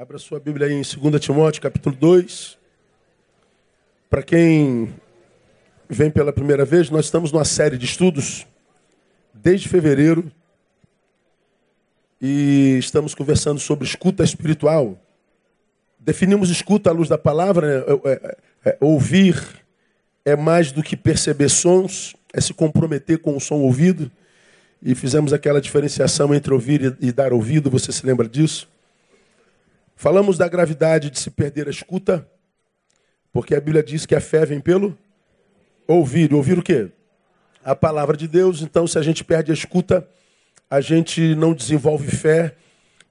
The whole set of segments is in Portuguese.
Abra sua Bíblia aí em 2 Timóteo, capítulo 2. Para quem vem pela primeira vez, nós estamos numa série de estudos desde fevereiro e estamos conversando sobre escuta espiritual. Definimos escuta à luz da palavra, né? é, é, é, ouvir é mais do que perceber sons, é se comprometer com o som ouvido. E fizemos aquela diferenciação entre ouvir e dar ouvido, você se lembra disso? Falamos da gravidade de se perder a escuta, porque a Bíblia diz que a fé vem pelo ouvir. Ouvir o quê? A palavra de Deus. Então, se a gente perde a escuta, a gente não desenvolve fé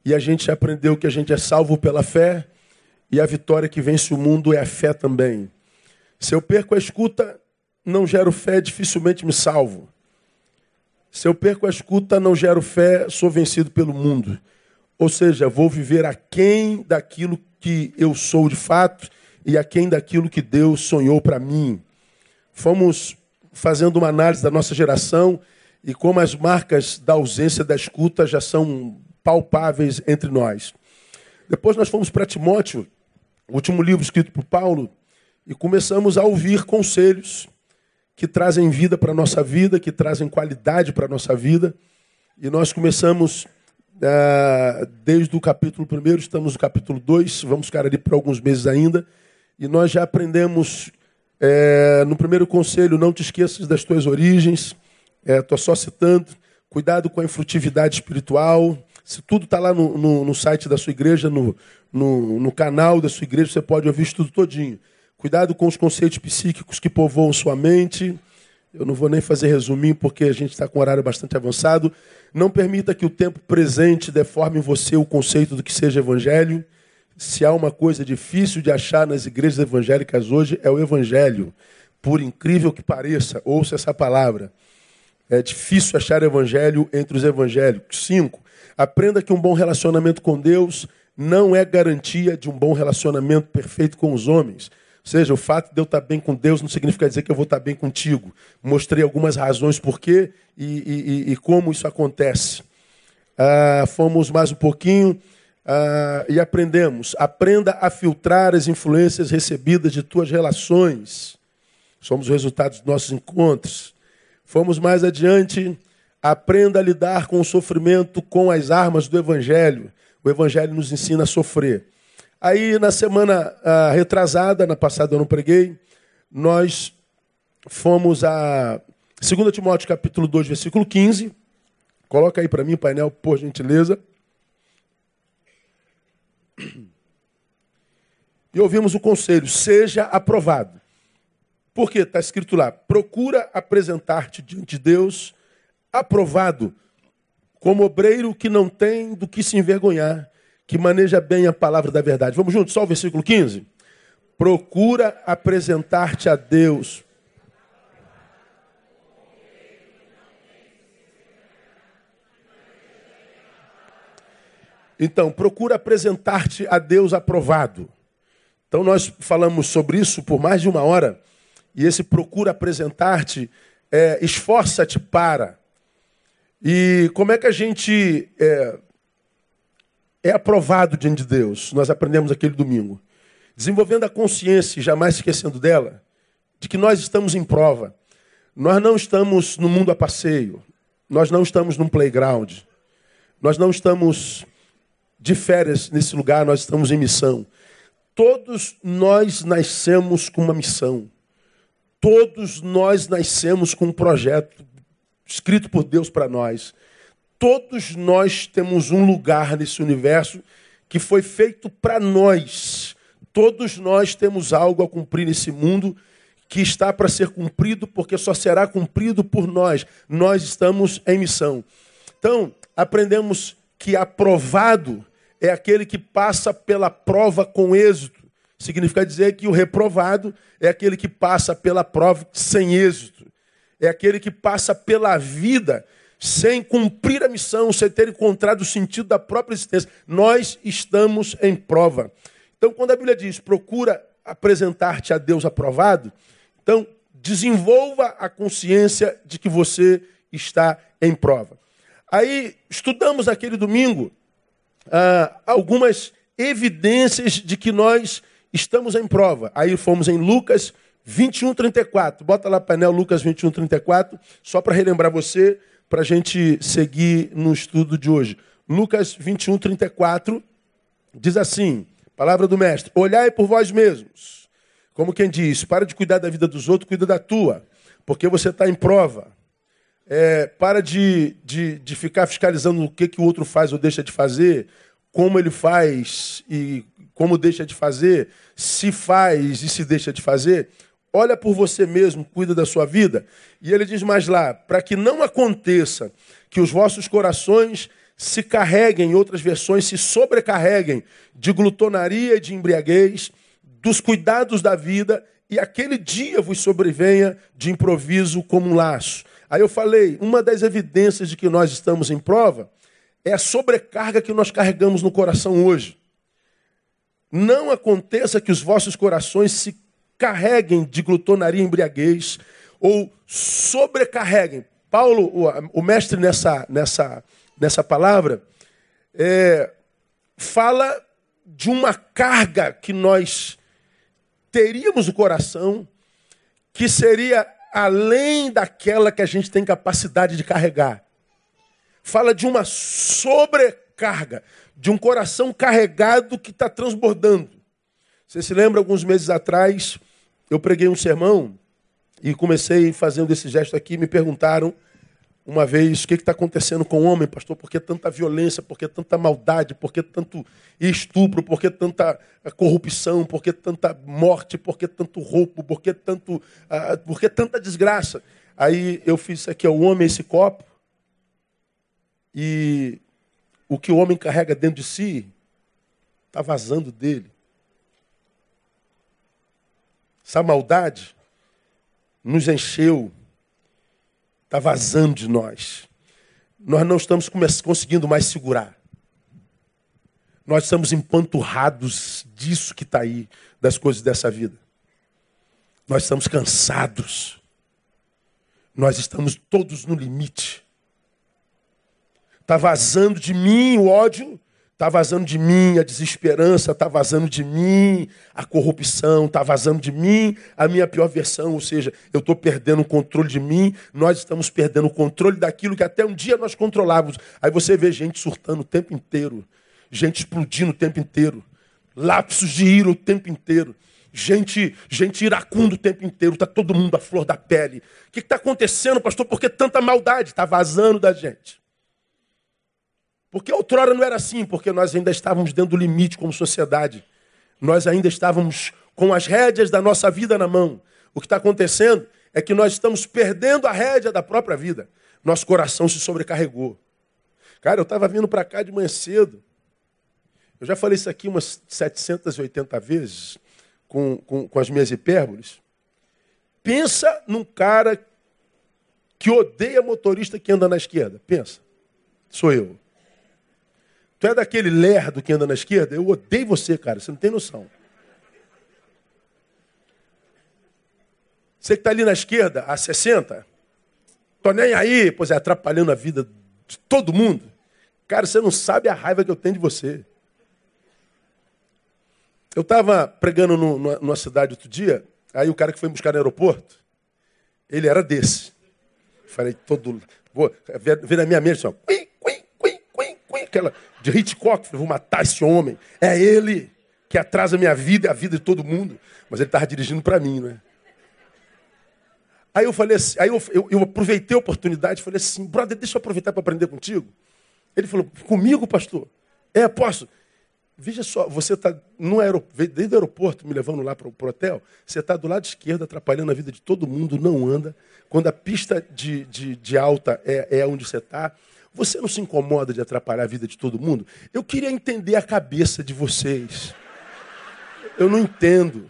e a gente aprendeu que a gente é salvo pela fé e a vitória que vence o mundo é a fé também. Se eu perco a escuta, não gero fé, dificilmente me salvo. Se eu perco a escuta, não gero fé, sou vencido pelo mundo. Ou seja, vou viver aquém daquilo que eu sou de fato e aquém daquilo que Deus sonhou para mim. Fomos fazendo uma análise da nossa geração e como as marcas da ausência da escuta já são palpáveis entre nós. Depois nós fomos para Timóteo, o último livro escrito por Paulo, e começamos a ouvir conselhos que trazem vida para a nossa vida, que trazem qualidade para a nossa vida. E nós começamos desde o capítulo 1, estamos no capítulo 2, vamos ficar ali por alguns meses ainda, e nós já aprendemos é, no primeiro conselho: não te esqueças das tuas origens, estou é, só citando, cuidado com a infrutividade espiritual. Se tudo está lá no, no, no, site da sua igreja, no, no, no canal da sua igreja, você pode ouvir isso tudo todinho. Cuidado com os conceitos psíquicos que povoam sua mente. Eu não vou nem fazer resuminho porque a gente está com um horário bastante avançado. Não permita que o tempo presente deforme em você o conceito do que seja evangelho. Se há uma coisa difícil de achar nas igrejas evangélicas hoje, é o evangelho. Por incrível que pareça, ouça essa palavra. É difícil achar evangelho entre os evangélicos. Cinco, aprenda que um bom relacionamento com Deus não é garantia de um bom relacionamento perfeito com os homens seja, o fato de eu estar bem com Deus não significa dizer que eu vou estar bem contigo. Mostrei algumas razões por quê e, e, e como isso acontece. Ah, fomos mais um pouquinho ah, e aprendemos. Aprenda a filtrar as influências recebidas de tuas relações. Somos o resultado dos nossos encontros. Fomos mais adiante. Aprenda a lidar com o sofrimento com as armas do Evangelho. O Evangelho nos ensina a sofrer. Aí, na semana uh, retrasada, na passada eu não preguei, nós fomos a 2 Timóteo capítulo 2, versículo 15. Coloca aí para mim, painel, por gentileza. E ouvimos o conselho, seja aprovado. Por quê? Está escrito lá, procura apresentar-te diante de Deus aprovado, como obreiro que não tem do que se envergonhar, que maneja bem a palavra da verdade. Vamos juntos, só o versículo 15. Procura apresentar-te a Deus. Então, procura apresentar-te a Deus aprovado. Então, nós falamos sobre isso por mais de uma hora. E esse procura apresentar-te, é, esforça-te para. E como é que a gente é, é aprovado diante de Deus. Nós aprendemos aquele domingo. Desenvolvendo a consciência, jamais esquecendo dela, de que nós estamos em prova. Nós não estamos no mundo a passeio. Nós não estamos num playground. Nós não estamos de férias nesse lugar, nós estamos em missão. Todos nós nascemos com uma missão. Todos nós nascemos com um projeto escrito por Deus para nós. Todos nós temos um lugar nesse universo que foi feito para nós. Todos nós temos algo a cumprir nesse mundo que está para ser cumprido, porque só será cumprido por nós. Nós estamos em missão. Então, aprendemos que aprovado é aquele que passa pela prova com êxito. Significa dizer que o reprovado é aquele que passa pela prova sem êxito. É aquele que passa pela vida sem cumprir a missão, sem ter encontrado o sentido da própria existência. Nós estamos em prova. Então, quando a Bíblia diz procura apresentar-te a Deus aprovado, então desenvolva a consciência de que você está em prova. Aí estudamos aquele domingo ah, algumas evidências de que nós estamos em prova. Aí fomos em Lucas 21, 34. Bota lá painel Lucas 21, 34, só para relembrar você, para a gente seguir no estudo de hoje. Lucas 21, 34 diz assim: palavra do mestre, olhai por vós mesmos. Como quem diz, para de cuidar da vida dos outros, cuida da tua, porque você está em prova. É, para de, de, de ficar fiscalizando o que, que o outro faz ou deixa de fazer, como ele faz e como deixa de fazer, se faz e se deixa de fazer. Olha por você mesmo, cuida da sua vida. E ele diz mais lá: para que não aconteça que os vossos corações se carreguem, em outras versões, se sobrecarreguem de glutonaria e de embriaguez, dos cuidados da vida, e aquele dia vos sobrevenha de improviso como um laço. Aí eu falei, uma das evidências de que nós estamos em prova é a sobrecarga que nós carregamos no coração hoje. Não aconteça que os vossos corações se carreguem de glutonaria e embriaguez ou sobrecarreguem. Paulo, o, mestre nessa, nessa, nessa palavra, é, fala de uma carga que nós teríamos no coração que seria além daquela que a gente tem capacidade de carregar. Fala de uma sobrecarga, de um coração carregado que está transbordando. Você se lembra, alguns meses atrás, eu preguei um sermão e comecei fazendo esse gesto aqui. Me perguntaram uma vez o que está acontecendo com o homem, pastor, por que tanta violência, por que tanta maldade, por que tanto estupro, por que tanta eh, corrupção, por que tanta morte, por que tanto roubo, por que, tanto, uh, por que tanta desgraça. Aí eu fiz isso aqui, é o homem, esse copo, e o que o homem carrega dentro de si está vazando dele. Essa maldade nos encheu, está vazando de nós. Nós não estamos conseguindo mais segurar. Nós estamos empanturrados disso que está aí, das coisas dessa vida. Nós estamos cansados. Nós estamos todos no limite. Está vazando de mim o ódio Está vazando de mim a desesperança, está vazando de mim a corrupção, está vazando de mim a minha pior versão, ou seja, eu estou perdendo o controle de mim, nós estamos perdendo o controle daquilo que até um dia nós controlávamos. Aí você vê gente surtando o tempo inteiro, gente explodindo o tempo inteiro, lapsos de ira o tempo inteiro, gente, gente iracunda o tempo inteiro, está todo mundo à flor da pele. O que está acontecendo, pastor? Por que tanta maldade? Está vazando da gente. Porque outrora não era assim, porque nós ainda estávamos dentro do limite como sociedade. Nós ainda estávamos com as rédeas da nossa vida na mão. O que está acontecendo é que nós estamos perdendo a rédea da própria vida. Nosso coração se sobrecarregou. Cara, eu estava vindo para cá de manhã cedo. Eu já falei isso aqui umas 780 vezes com, com, com as minhas hipérboles. Pensa num cara que odeia motorista que anda na esquerda. Pensa. Sou eu. Tu é daquele lerdo que anda na esquerda? Eu odeio você, cara. Você não tem noção. Você que está ali na esquerda, a 60, tô nem aí, pois é, atrapalhando a vida de todo mundo. Cara, você não sabe a raiva que eu tenho de você. Eu estava pregando no, no, numa cidade outro dia, aí o cara que foi buscar no aeroporto, ele era desse. Falei, todo. Ver na minha mente, só. Assim, aquela de Hitchcock, vou matar esse homem. É ele que atrasa minha vida e a vida de todo mundo. Mas ele estava dirigindo para mim, né? Aí eu falei assim, aí eu, eu, eu aproveitei a oportunidade e falei assim, brother, deixa eu aproveitar para aprender contigo. Ele falou, comigo, pastor? É, posso. Veja só, você está desde o aeroporto me levando lá para o hotel, você está do lado esquerdo atrapalhando a vida de todo mundo, não anda. Quando a pista de, de, de alta é, é onde você está, você não se incomoda de atrapalhar a vida de todo mundo? Eu queria entender a cabeça de vocês. Eu não entendo.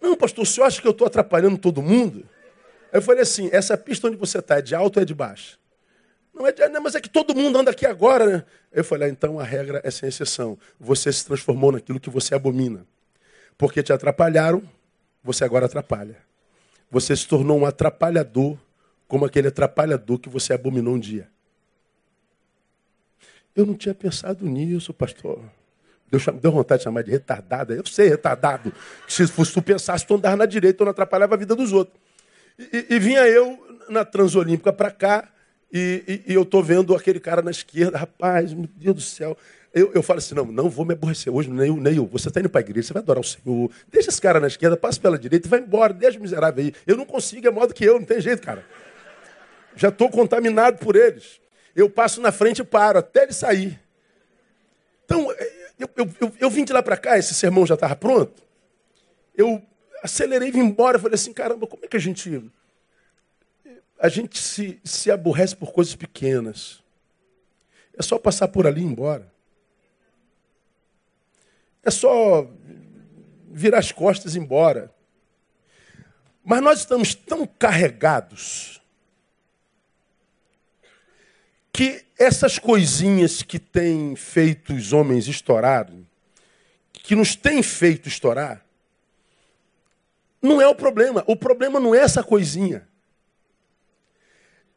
Não, pastor, o senhor acha que eu estou atrapalhando todo mundo? Aí eu falei assim: essa pista onde você está é de alto ou é de baixo? Não é de, não, mas é que todo mundo anda aqui agora, né? Eu falei: ah, então a regra é sem exceção. Você se transformou naquilo que você abomina. Porque te atrapalharam, você agora atrapalha. Você se tornou um atrapalhador como aquele atrapalhador que você abominou um dia. Eu não tinha pensado nisso, pastor. Deus deu vontade de chamar de retardada. Eu sei, retardado. Se fosse tu pensasse, tu andava na direita, tu não atrapalhava a vida dos outros. E, e vinha eu na Transolímpica para cá, e, e, eu tô vendo aquele cara na esquerda, rapaz, meu Deus do céu. Eu, eu falo assim, não, não vou me aborrecer hoje, nem, nem eu. Você está indo para a igreja, você vai adorar o Senhor. Deixa esse cara na esquerda, passa pela direita vai embora, deixa o miserável aí. Eu não consigo, é modo que eu, não tem jeito, cara. Já estou contaminado por eles. Eu passo na frente e paro, até ele sair. Então, eu, eu, eu, eu vim de lá para cá, esse sermão já estava pronto. Eu acelerei vim embora. Falei assim, caramba, como é que a gente. A gente se, se aborrece por coisas pequenas. É só passar por ali e ir embora. É só virar as costas e ir embora. Mas nós estamos tão carregados que essas coisinhas que têm feito os homens estourarem, que nos têm feito estourar, não é o problema. O problema não é essa coisinha.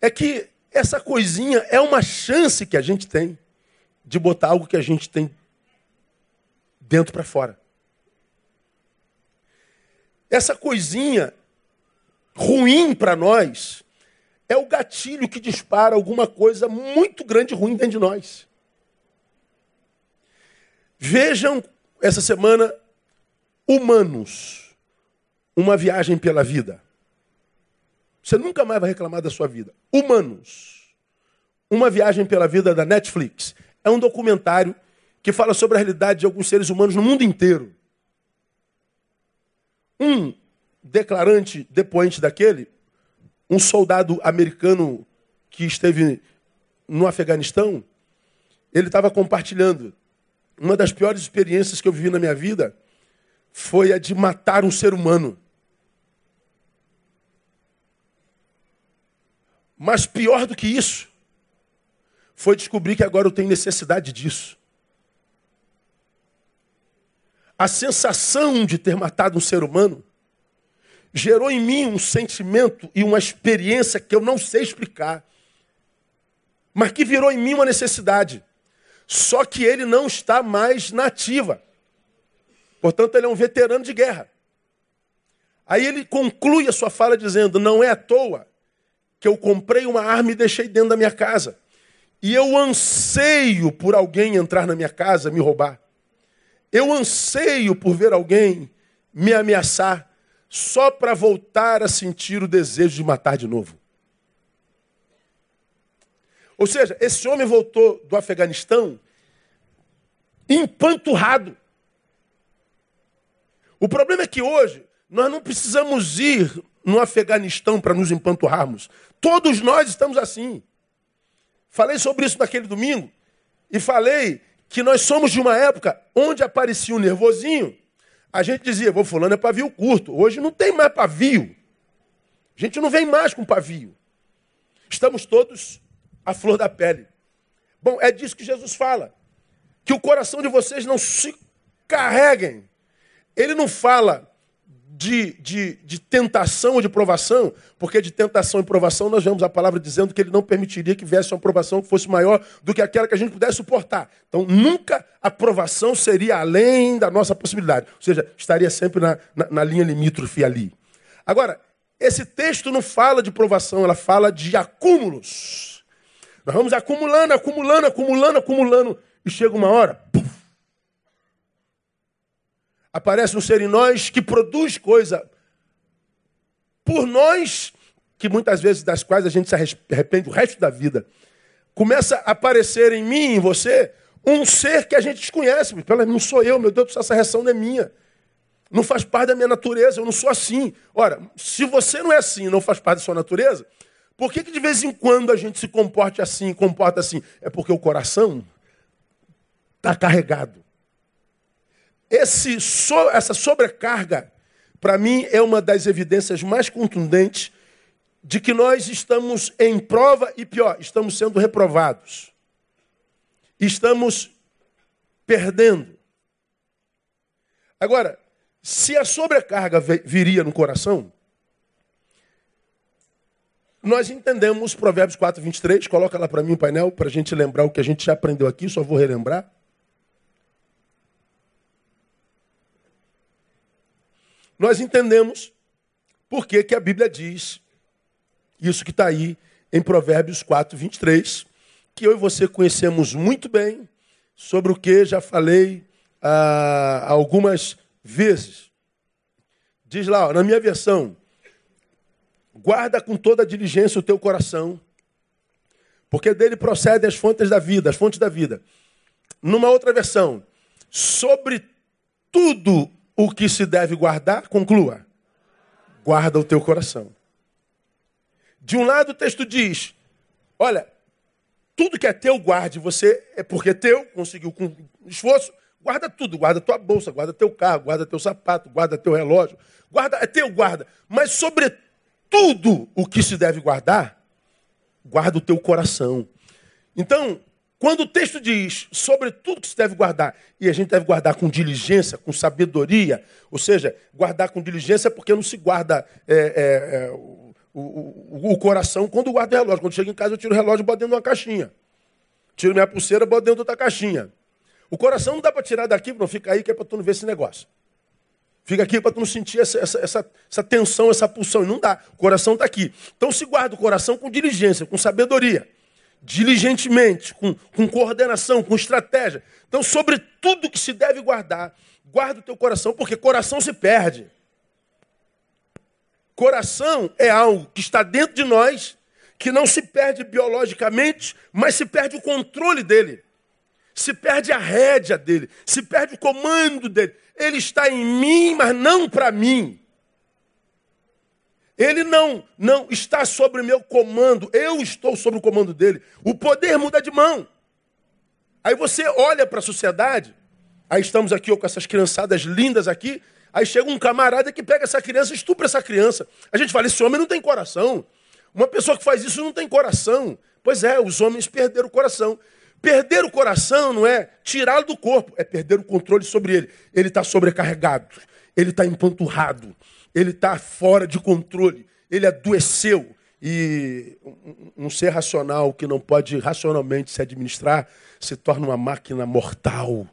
É que essa coisinha é uma chance que a gente tem de botar algo que a gente tem dentro para fora. Essa coisinha ruim para nós é o gatilho que dispara alguma coisa muito grande e ruim dentro de nós. Vejam essa semana Humanos, uma viagem pela vida. Você nunca mais vai reclamar da sua vida. Humanos, uma viagem pela vida da Netflix. É um documentário que fala sobre a realidade de alguns seres humanos no mundo inteiro. Um declarante depoente daquele um soldado americano que esteve no Afeganistão, ele estava compartilhando. Uma das piores experiências que eu vivi na minha vida foi a de matar um ser humano. Mas pior do que isso, foi descobrir que agora eu tenho necessidade disso. A sensação de ter matado um ser humano gerou em mim um sentimento e uma experiência que eu não sei explicar, mas que virou em mim uma necessidade. Só que ele não está mais na ativa. Portanto, ele é um veterano de guerra. Aí ele conclui a sua fala dizendo: Não é à toa que eu comprei uma arma e deixei dentro da minha casa. E eu anseio por alguém entrar na minha casa me roubar. Eu anseio por ver alguém me ameaçar só para voltar a sentir o desejo de matar de novo. Ou seja, esse homem voltou do Afeganistão empanturrado. O problema é que hoje nós não precisamos ir no Afeganistão para nos empanturrarmos. Todos nós estamos assim. Falei sobre isso naquele domingo e falei que nós somos de uma época onde aparecia um nervosinho a gente dizia, vou fulano é pavio curto. Hoje não tem mais pavio. A gente não vem mais com pavio. Estamos todos à flor da pele. Bom, é disso que Jesus fala. Que o coração de vocês não se carreguem. Ele não fala de, de, de tentação ou de provação, porque de tentação e provação nós vemos a palavra dizendo que ele não permitiria que viesse uma provação que fosse maior do que aquela que a gente pudesse suportar. Então, nunca a provação seria além da nossa possibilidade. Ou seja, estaria sempre na, na, na linha limítrofe ali. Agora, esse texto não fala de provação, ela fala de acúmulos. Nós vamos acumulando, acumulando, acumulando, acumulando, e chega uma hora, puf, aparece um ser em nós que produz coisa por nós, que muitas vezes das quais a gente se arrepende o resto da vida. Começa a aparecer em mim, em você, um ser que a gente desconhece. Pela, não sou eu, meu Deus essa reação não é minha. Não faz parte da minha natureza, eu não sou assim. Ora, se você não é assim, não faz parte da sua natureza, por que, que de vez em quando a gente se comporte assim, comporta assim? É porque o coração está carregado. Esse, essa sobrecarga, para mim, é uma das evidências mais contundentes de que nós estamos em prova e pior, estamos sendo reprovados. Estamos perdendo. Agora, se a sobrecarga viria no coração, nós entendemos Provérbios 4, 23. Coloca lá para mim o painel, para a gente lembrar o que a gente já aprendeu aqui, só vou relembrar. Nós entendemos por que, que a Bíblia diz isso que está aí em Provérbios 4, 23, que eu e você conhecemos muito bem, sobre o que já falei ah, algumas vezes. Diz lá, ó, na minha versão, guarda com toda diligência o teu coração, porque dele procedem as fontes da vida, as fontes da vida. Numa outra versão, sobre tudo o que se deve guardar, conclua, guarda o teu coração. De um lado o texto diz, olha, tudo que é teu, guarde. Você é porque é teu, conseguiu com esforço. Guarda tudo, guarda tua bolsa, guarda teu carro, guarda teu sapato, guarda teu relógio. Guarda, é teu, guarda. Mas sobre tudo o que se deve guardar, guarda o teu coração. Então, quando o texto diz sobre tudo que se deve guardar, e a gente deve guardar com diligência, com sabedoria, ou seja, guardar com diligência porque não se guarda é, é, é, o, o, o, coração quando guarda o relógio. Quando chega em casa, eu tiro o relógio e boto dentro de uma caixinha. Tiro minha pulseira e boto dentro de outra caixinha. O coração não dá para tirar daqui, não fica aí que é para tu não ver esse negócio. Fica aqui para tu não sentir essa, essa, essa, essa tensão, essa pulsão. E não dá. O coração está aqui. Então se guarda o coração com diligência, com sabedoria. Diligentemente, com, com coordenação, com estratégia. Então, sobre tudo que se deve guardar, guarda o teu coração, porque coração se perde. Coração é algo que está dentro de nós, que não se perde biologicamente, mas se perde o controle dele. Se perde a rédea dele, se perde o comando dele. Ele está em mim, mas não para mim. Ele não, não está sobre meu comando, eu estou sobre o comando dele. O poder muda de mão. Aí você olha para a sociedade, aí estamos aqui ó, com essas criançadas lindas aqui, Aí chega um camarada que pega essa criança, estupra essa criança. A gente fala: esse homem não tem coração. Uma pessoa que faz isso não tem coração. Pois é, os homens perderam o coração. Perder o coração não é tirá-lo do corpo, é perder o controle sobre ele. Ele está sobrecarregado, ele está empanturrado, ele está fora de controle, ele adoeceu. E um ser racional que não pode racionalmente se administrar se torna uma máquina mortal.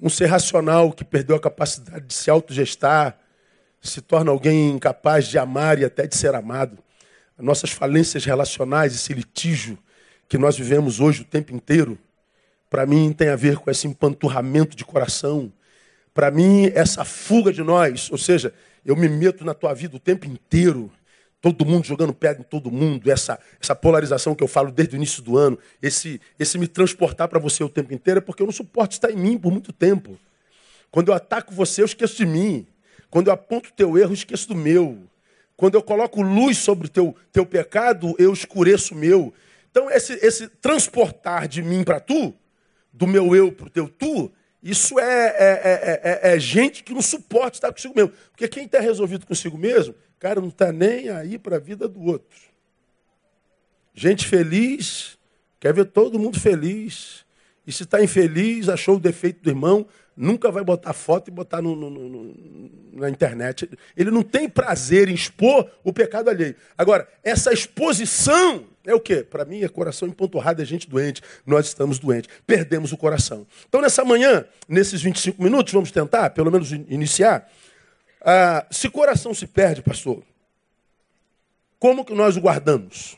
Um ser racional que perdeu a capacidade de se autogestar, se torna alguém incapaz de amar e até de ser amado. Nossas falências relacionais, esse litígio que nós vivemos hoje o tempo inteiro, para mim tem a ver com esse empanturramento de coração. Para mim, essa fuga de nós, ou seja, eu me meto na tua vida o tempo inteiro todo mundo jogando pedra em todo mundo, essa, essa polarização que eu falo desde o início do ano, esse, esse me transportar para você o tempo inteiro, é porque eu não suporto estar em mim por muito tempo. Quando eu ataco você, eu esqueço de mim. Quando eu aponto o teu erro, eu esqueço do meu. Quando eu coloco luz sobre o teu, teu pecado, eu escureço o meu. Então, esse, esse transportar de mim para tu, do meu eu para o teu tu, isso é, é, é, é, gente que não suporta estar consigo mesmo. Porque quem está resolvido consigo mesmo cara não está nem aí para a vida do outro. Gente feliz, quer ver todo mundo feliz. E se está infeliz, achou o defeito do irmão, nunca vai botar foto e botar no, no, no, na internet. Ele não tem prazer em expor o pecado alheio. Agora, essa exposição é o quê? Para mim é coração empanturrado, é gente doente. Nós estamos doentes, perdemos o coração. Então, nessa manhã, nesses 25 minutos, vamos tentar, pelo menos, iniciar ah, se coração se perde, pastor, como que nós o guardamos?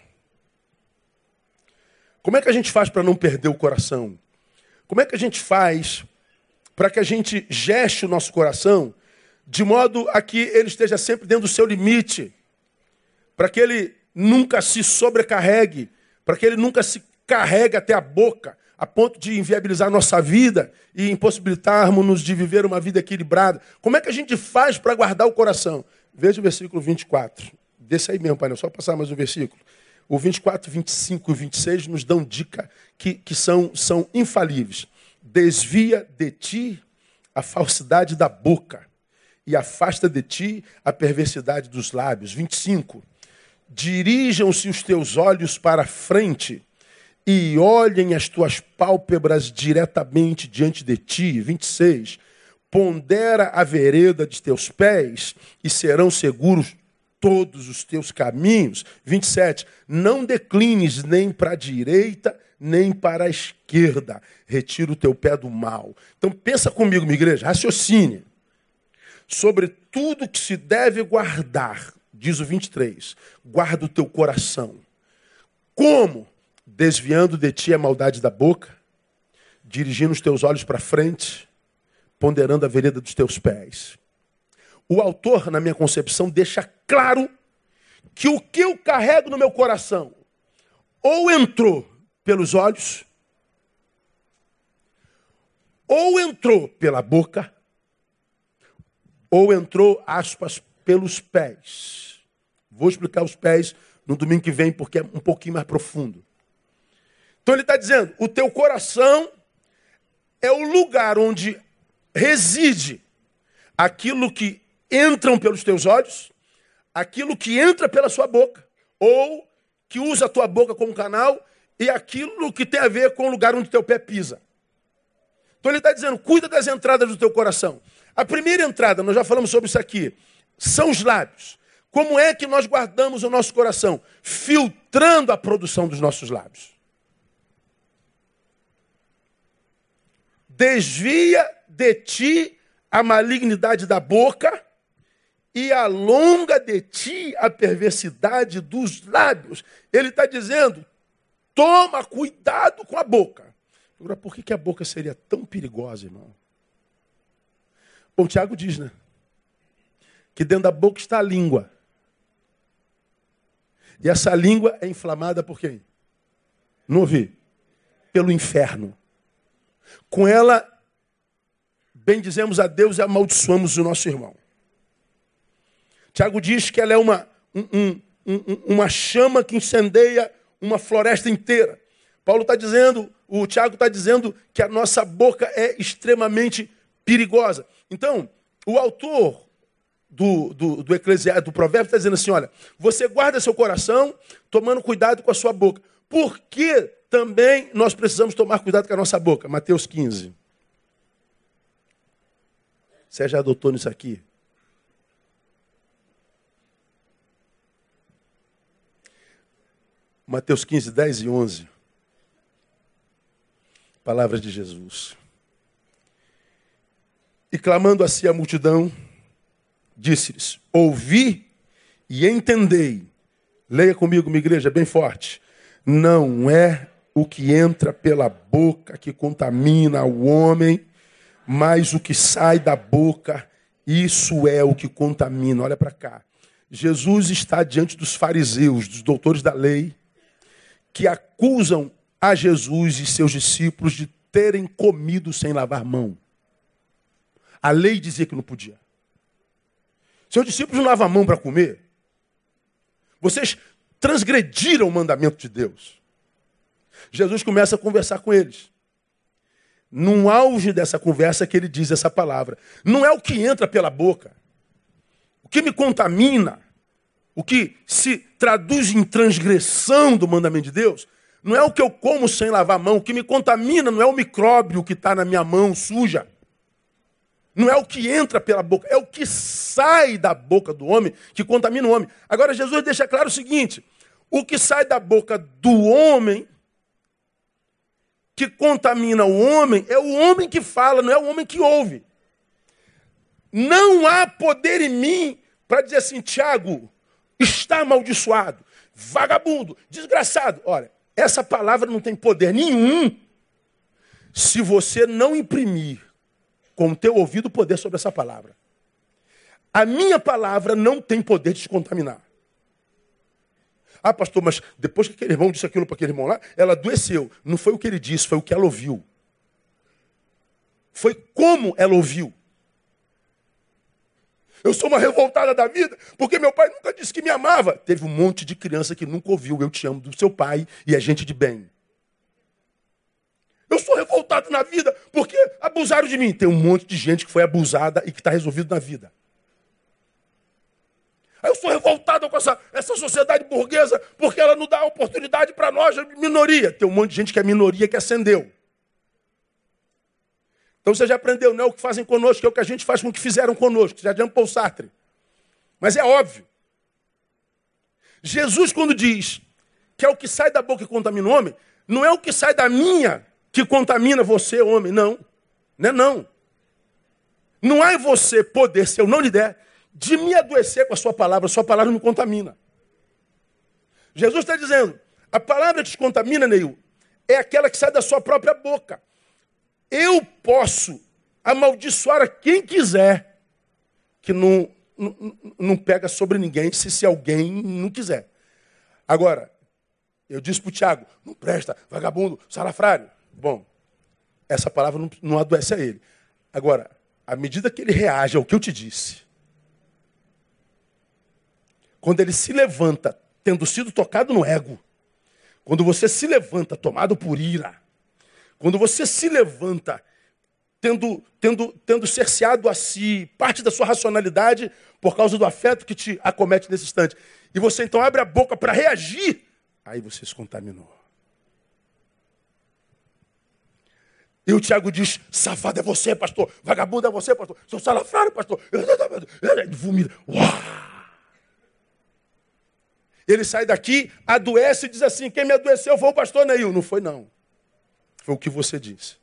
Como é que a gente faz para não perder o coração? Como é que a gente faz para que a gente geste o nosso coração de modo a que ele esteja sempre dentro do seu limite, para que ele nunca se sobrecarregue, para que ele nunca se carregue até a boca, a ponto de inviabilizar nossa vida e impossibilitarmos-nos de viver uma vida equilibrada. Como é que a gente faz para guardar o coração? Veja o versículo 24. Desse aí mesmo, pai, só passar mais um versículo. O 24, 25 e 26 nos dão dica que, que são, são infalíveis. Desvia de ti a falsidade da boca e afasta de ti a perversidade dos lábios. 25. Dirijam-se os teus olhos para a frente e olhem as tuas pálpebras diretamente diante de ti. 26. Pondera a vereda de teus pés e serão seguros todos os teus caminhos. 27. Não declines nem para a direita, nem para a esquerda. Retira o teu pé do mal. Então pensa comigo, minha igreja, raciocine sobre tudo que se deve guardar. Diz o 23. Guarda o teu coração. Como? Desviando de ti a maldade da boca, dirigindo os teus olhos para frente, ponderando a vereda dos teus pés. O autor, na minha concepção, deixa claro que o que eu carrego no meu coração ou entrou pelos olhos, ou entrou pela boca, ou entrou, aspas, pelos pés. Vou explicar os pés no domingo que vem, porque é um pouquinho mais profundo. Então ele está dizendo: o teu coração é o lugar onde reside aquilo que entram pelos teus olhos, aquilo que entra pela sua boca, ou que usa a tua boca como canal, e aquilo que tem a ver com o lugar onde teu pé pisa. Então ele está dizendo: cuida das entradas do teu coração. A primeira entrada, nós já falamos sobre isso aqui, são os lábios. Como é que nós guardamos o nosso coração? Filtrando a produção dos nossos lábios. Desvia de ti a malignidade da boca e alonga de ti a perversidade dos lábios. Ele está dizendo: toma cuidado com a boca. Agora, por que, que a boca seria tão perigosa, irmão? Bom, Tiago diz, né? Que dentro da boca está a língua. E essa língua é inflamada por quem? Não ouvi? Pelo inferno. Com ela, bendizemos a Deus e amaldiçoamos o nosso irmão. Tiago diz que ela é uma, um, um, uma chama que incendeia uma floresta inteira. Paulo está dizendo, o Tiago está dizendo que a nossa boca é extremamente perigosa. Então, o autor do, do, do Eclesiastes, do provérbio, está dizendo assim: olha, você guarda seu coração, tomando cuidado com a sua boca. Por que também nós precisamos tomar cuidado com a nossa boca? Mateus 15. Você já adotou nisso aqui? Mateus 15, 10 e 11. Palavras de Jesus. E clamando assim a multidão, disse-lhes: Ouvi e entendei. Leia comigo, minha igreja, bem forte. Não é o que entra pela boca que contamina o homem, mas o que sai da boca, isso é o que contamina. Olha para cá. Jesus está diante dos fariseus, dos doutores da lei, que acusam a Jesus e seus discípulos de terem comido sem lavar mão. A lei dizia que não podia. Seus discípulos não lavam a mão para comer. Vocês transgrediram o mandamento de Deus. Jesus começa a conversar com eles. No auge dessa conversa que ele diz essa palavra. Não é o que entra pela boca. O que me contamina o que se traduz em transgressão do mandamento de Deus, não é o que eu como sem lavar a mão. O que me contamina não é o micróbio que está na minha mão suja. Não é o que entra pela boca, é o que sai da boca do homem que contamina o homem. Agora, Jesus deixa claro o seguinte: o que sai da boca do homem que contamina o homem é o homem que fala, não é o homem que ouve. Não há poder em mim para dizer assim, Tiago, está amaldiçoado, vagabundo, desgraçado. Olha, essa palavra não tem poder nenhum se você não imprimir com o teu ouvido poder sobre essa palavra. A minha palavra não tem poder de te contaminar. Ah, pastor, mas depois que aquele irmão disse aquilo para aquele irmão lá, ela adoeceu. Não foi o que ele disse, foi o que ela ouviu. Foi como ela ouviu. Eu sou uma revoltada da vida, porque meu pai nunca disse que me amava. Teve um monte de criança que nunca ouviu eu te amo do seu pai e é gente de bem. Eu sou revoltado na vida porque abusaram de mim. Tem um monte de gente que foi abusada e que está resolvido na vida. Eu sou revoltado com essa, essa sociedade burguesa porque ela não dá oportunidade para nós, minoria. Tem um monte de gente que é minoria que ascendeu. Então você já aprendeu, não é o que fazem conosco, é o que a gente faz com o que fizeram conosco. Já de Paul Sartre. Mas é óbvio. Jesus, quando diz que é o que sai da boca que contamina o homem, não é o que sai da minha que contamina você, homem, não. Não é não. Não há em você poder, se eu não lhe der, de me adoecer com a sua palavra. A sua palavra me contamina. Jesus está dizendo, a palavra que te contamina, Neil, é aquela que sai da sua própria boca. Eu posso amaldiçoar a quem quiser, que não, não, não pega sobre ninguém se, se alguém não quiser. Agora, eu disse para o Tiago, não presta, vagabundo, salafrário. Bom, essa palavra não, não adoece a ele. Agora, à medida que ele reage ao que eu te disse, quando ele se levanta, tendo sido tocado no ego, quando você se levanta tomado por ira, quando você se levanta tendo, tendo, tendo cerceado a si parte da sua racionalidade por causa do afeto que te acomete nesse instante, e você então abre a boca para reagir, aí você se contaminou. E o Tiago diz: safado é você, pastor. Vagabundo é você, pastor. Seu salafrário, pastor. Vomita. Ele sai daqui, adoece e diz assim: quem me adoeceu foi o pastor Neil. Não foi, não. Foi o que você disse.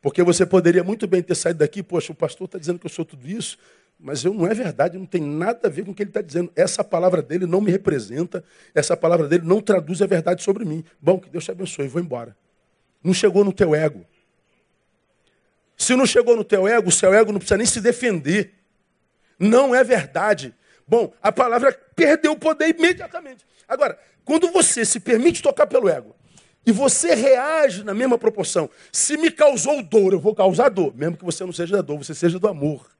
Porque você poderia muito bem ter saído daqui, poxa, o pastor está dizendo que eu sou tudo isso, mas eu não é verdade, não tem nada a ver com o que ele está dizendo. Essa palavra dele não me representa, essa palavra dele não traduz a verdade sobre mim. Bom, que Deus te abençoe, vou embora. Não chegou no teu ego. Se não chegou no teu ego, o seu ego não precisa nem se defender. Não é verdade. Bom, a palavra perdeu o poder imediatamente. Agora, quando você se permite tocar pelo ego e você reage na mesma proporção, se me causou dor, eu vou causar dor, mesmo que você não seja da dor, você seja do amor.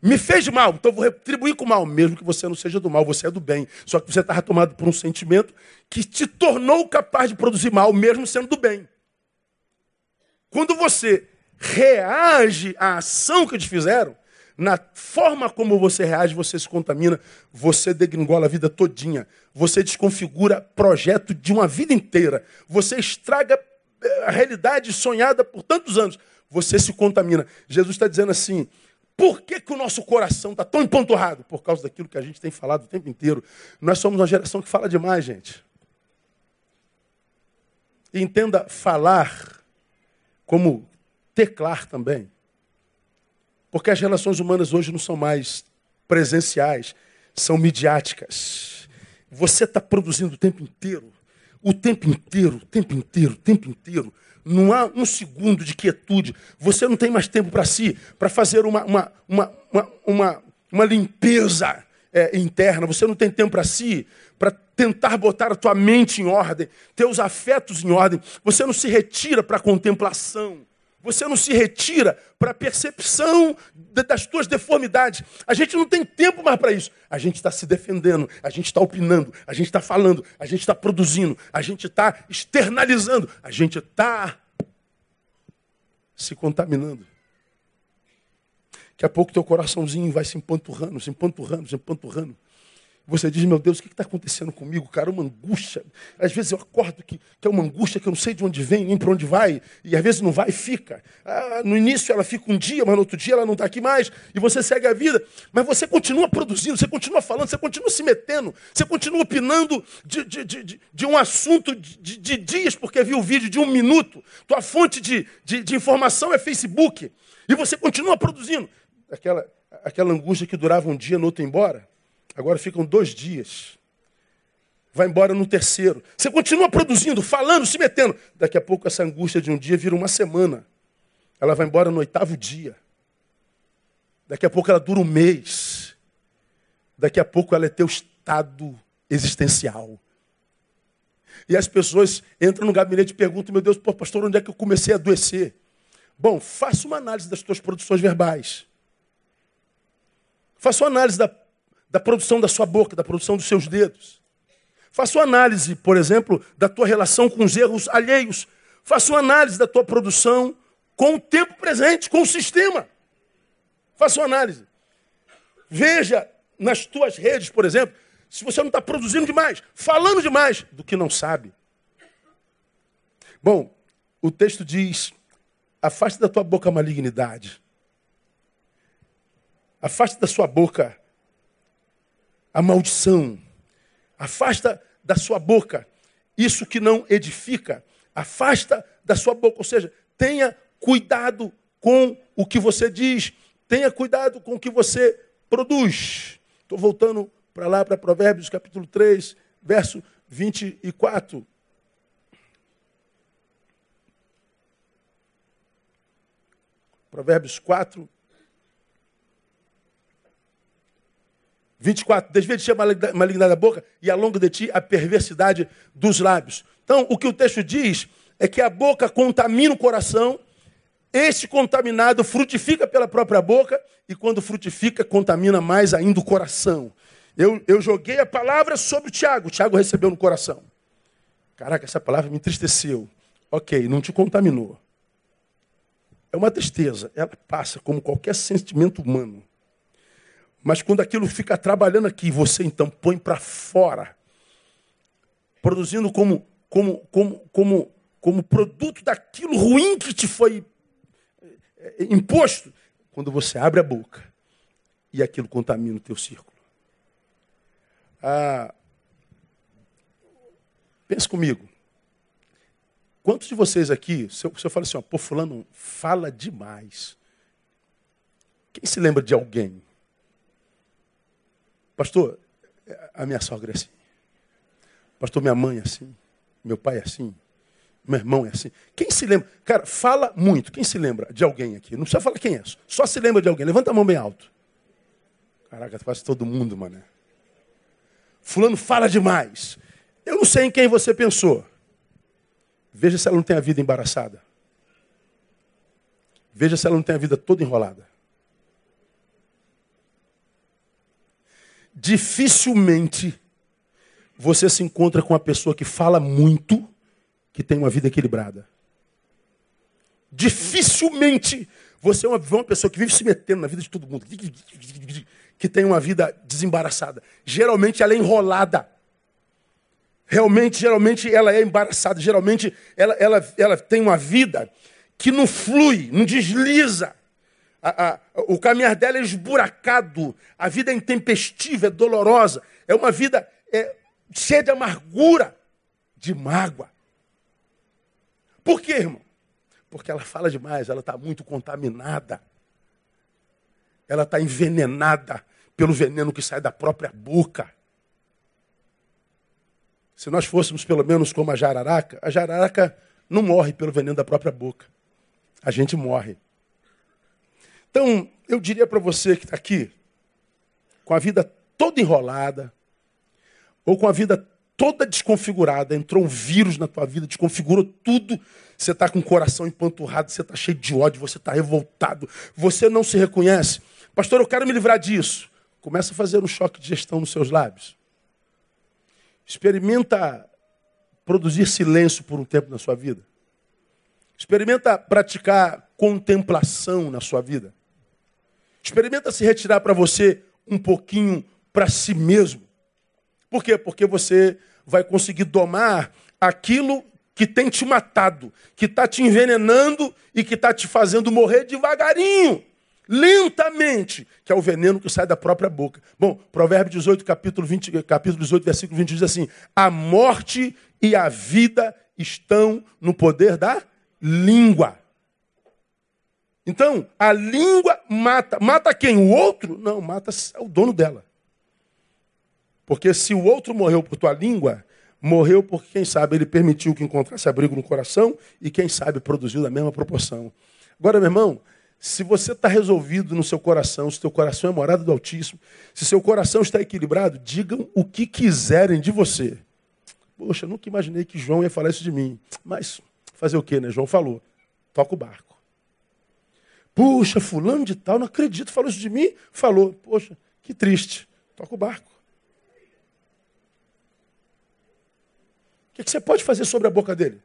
Me fez mal, então vou retribuir com mal, mesmo que você não seja do mal, você é do bem. Só que você estava tomado por um sentimento que te tornou capaz de produzir mal, mesmo sendo do bem. Quando você reage à ação que te fizeram, na forma como você reage, você se contamina, você degringola a vida todinha. Você desconfigura projeto de uma vida inteira. Você estraga eh, a realidade sonhada por tantos anos. Você se contamina. Jesus está dizendo assim: por que, que o nosso coração está tão empanturrado? Por causa daquilo que a gente tem falado o tempo inteiro. Nós somos uma geração que fala demais, gente. Entenda falar como teclar também. Porque as relações humanas hoje não são mais presenciais, são midiáticas. Você está produzindo o tempo inteiro, o tempo inteiro, o tempo inteiro, o tempo inteiro. Não há um segundo de quietude. Você não tem mais tempo para si, para fazer uma, uma, uma, uma, uma, limpeza é, interna. Você não tem tempo para si, para tentar botar a tua mente em ordem, teus afetos em ordem. Você não se retira para a contemplação. Você não se retira para a percepção das tuas deformidades. A gente não tem tempo mais para isso. A gente está se defendendo, a gente está opinando, a gente está falando, a gente está produzindo, a gente está externalizando, a gente está se contaminando. Daqui a pouco teu coraçãozinho vai se empanturrando, se empanturrando, se empanturrando. Você diz, meu Deus, o que está acontecendo comigo, cara? Uma angústia. Às vezes eu acordo que, que é uma angústia que eu não sei de onde vem, nem para onde vai. E às vezes não vai e fica. Ah, no início ela fica um dia, mas no outro dia ela não está aqui mais. E você segue a vida. Mas você continua produzindo, você continua falando, você continua se metendo. Você continua opinando de, de, de, de um assunto de, de, dias, porque viu o vídeo de um minuto. Tua fonte de, de, de informação é Facebook. E você continua produzindo. Aquela, aquela angústia que durava um dia, no outro embora. Agora ficam dois dias. Vai embora no terceiro. Você continua produzindo, falando, se metendo. Daqui a pouco essa angústia de um dia vira uma semana. Ela vai embora no oitavo dia. Daqui a pouco ela dura um mês. Daqui a pouco ela é teu estado existencial. E as pessoas entram no gabinete e perguntam, meu Deus, pô, pastor, onde é que eu comecei a adoecer? Bom, faça uma análise das tuas produções verbais. Faça uma análise da da produção da sua boca, da produção dos seus dedos. Faça uma análise, por exemplo, da tua relação com os erros alheios. Faça uma análise da tua produção com o tempo presente, com o sistema. Faça uma análise. Veja nas tuas redes, por exemplo, se você não está produzindo demais, falando demais do que não sabe. Bom, o texto diz: afaste da tua boca a malignidade. Afaste da sua boca a maldição. Afasta da sua boca isso que não edifica. Afasta da sua boca. Ou seja, tenha cuidado com o que você diz. Tenha cuidado com o que você produz. Estou voltando para lá, para Provérbios capítulo 3, verso 24. Provérbios 4, 24. Desvia de ti a malignidade da boca e alonga de ti a perversidade dos lábios. Então, o que o texto diz é que a boca contamina o coração, este contaminado frutifica pela própria boca e quando frutifica, contamina mais ainda o coração. Eu, eu joguei a palavra sobre o Tiago, o Tiago recebeu no coração. Caraca, essa palavra me entristeceu. Ok, não te contaminou. É uma tristeza, ela passa como qualquer sentimento humano. Mas quando aquilo fica trabalhando aqui, você então põe para fora, produzindo como, como, como, como, como produto daquilo ruim que te foi eh, imposto, quando você abre a boca e aquilo contamina o teu círculo. Ah, comigo. Quantos de vocês aqui, se eu, se eu falo assim, ó, pô, fulano fala demais. Quem se lembra de alguém Pastor, a minha sogra é assim. Pastor, minha mãe é assim. Meu pai é assim. Meu irmão é assim. Quem se lembra? Cara, fala muito. Quem se lembra de alguém aqui? Não precisa falar quem é. Só se lembra de alguém. Levanta a mão bem alto. Caraca, quase todo mundo, mano. Fulano fala demais. Eu não sei em quem você pensou. Veja se ela não tem a vida embaraçada. Veja se ela não tem a vida toda enrolada. Dificilmente você se encontra com uma pessoa que fala muito, que tem uma vida equilibrada. Dificilmente você é uma, uma pessoa que vive se metendo na vida de todo mundo, que tem uma vida desembaraçada. Geralmente ela é enrolada. Realmente, geralmente ela é embaraçada. Geralmente ela, ela, ela tem uma vida que não flui, não desliza. A, a, o caminhar dela é esburacado, a vida é intempestiva, é dolorosa, é uma vida é, cheia de amargura, de mágoa. Por quê, irmão? Porque ela fala demais, ela está muito contaminada. Ela está envenenada pelo veneno que sai da própria boca. Se nós fôssemos pelo menos como a jararaca, a jararaca não morre pelo veneno da própria boca. A gente morre. Então, eu diria para você que está aqui, com a vida toda enrolada, ou com a vida toda desconfigurada, entrou um vírus na tua vida, desconfigurou tudo, você está com o coração empanturrado, você está cheio de ódio, você está revoltado, você não se reconhece. Pastor, eu quero me livrar disso. Começa a fazer um choque de gestão nos seus lábios. Experimenta produzir silêncio por um tempo na sua vida. Experimenta praticar contemplação na sua vida. Experimenta se retirar para você um pouquinho para si mesmo. Por quê? Porque você vai conseguir domar aquilo que tem te matado, que está te envenenando e que está te fazendo morrer devagarinho, lentamente, que é o veneno que sai da própria boca. Bom, Provérbio 18, capítulo, 20, capítulo 18, versículo 20 diz assim: A morte e a vida estão no poder da língua. Então, a língua mata. Mata quem? O outro? Não, mata o dono dela. Porque se o outro morreu por tua língua, morreu porque, quem sabe, ele permitiu que encontrasse abrigo no coração e, quem sabe, produziu da mesma proporção. Agora, meu irmão, se você está resolvido no seu coração, se teu coração é morada do Altíssimo, se seu coração está equilibrado, digam o que quiserem de você. Poxa, nunca imaginei que João ia falar isso de mim. Mas fazer o quê, né? João falou. Toca o barco. Puxa, fulano de tal, não acredito, falou isso de mim? Falou. Poxa, que triste. Toca o barco. O que você pode fazer sobre a boca dele?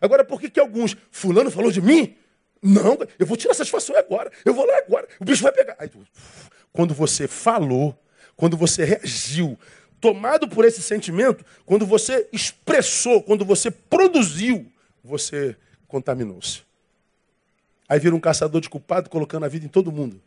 Agora, por que, que alguns, fulano falou de mim? Não, eu vou tirar satisfação agora. Eu vou lá agora. O bicho vai pegar. Aí, quando você falou, quando você reagiu, tomado por esse sentimento, quando você expressou, quando você produziu, você contaminou-se. Aí vira um caçador de culpado colocando a vida em todo mundo.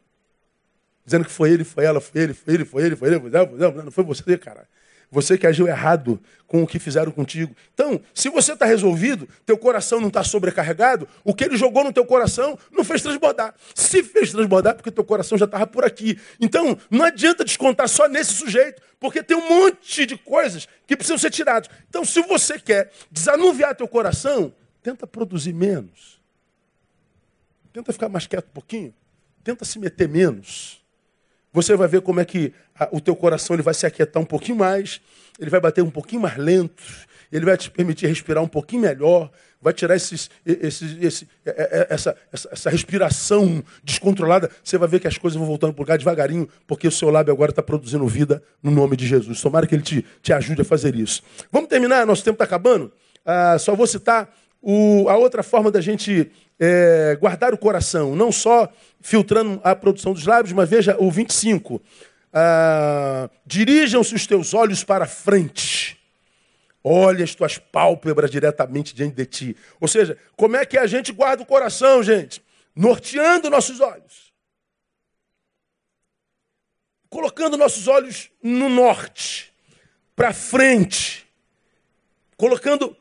dizendo que foi ele, foi ela, foi ele, foi ele, foi ele, foi ele, foi ele, foi ele, não foi você, cara. Você que agiu errado com o que fizeram contigo. Então, se você está resolvido, teu coração não está sobrecarregado, o que ele jogou no teu coração não fez transbordar. Se fez transbordar, porque teu coração já estava por aqui. Então, não adianta descontar só nesse sujeito, porque tem um monte de coisas que precisam ser tiradas. Então, se você quer desanuviar teu coração, tenta produzir menos. Tenta ficar mais quieto um pouquinho. Tenta se meter menos. Você vai ver como é que a, o teu coração ele vai se aquietar um pouquinho mais, ele vai bater um pouquinho mais lento, ele vai te permitir respirar um pouquinho melhor, vai tirar esses, esses, esse, é, é, é, essa, essa, essa, respiração descontrolada. Você vai ver que as coisas vão voltando por cá devagarinho, porque o seu lábio agora está produzindo vida no nome de Jesus. Tomara que ele te, te ajude a fazer isso. Vamos terminar? Nosso tempo está acabando. Ah, só vou citar o, a outra forma da gente é, guardar o coração, não só filtrando a produção dos lábios, mas veja o 25. Ah, Dirijam-se os teus olhos para frente. Olha as tuas pálpebras diretamente diante de ti. Ou seja, como é que a gente guarda o coração, gente? Norteando nossos olhos. Colocando nossos olhos no norte, para frente. Colocando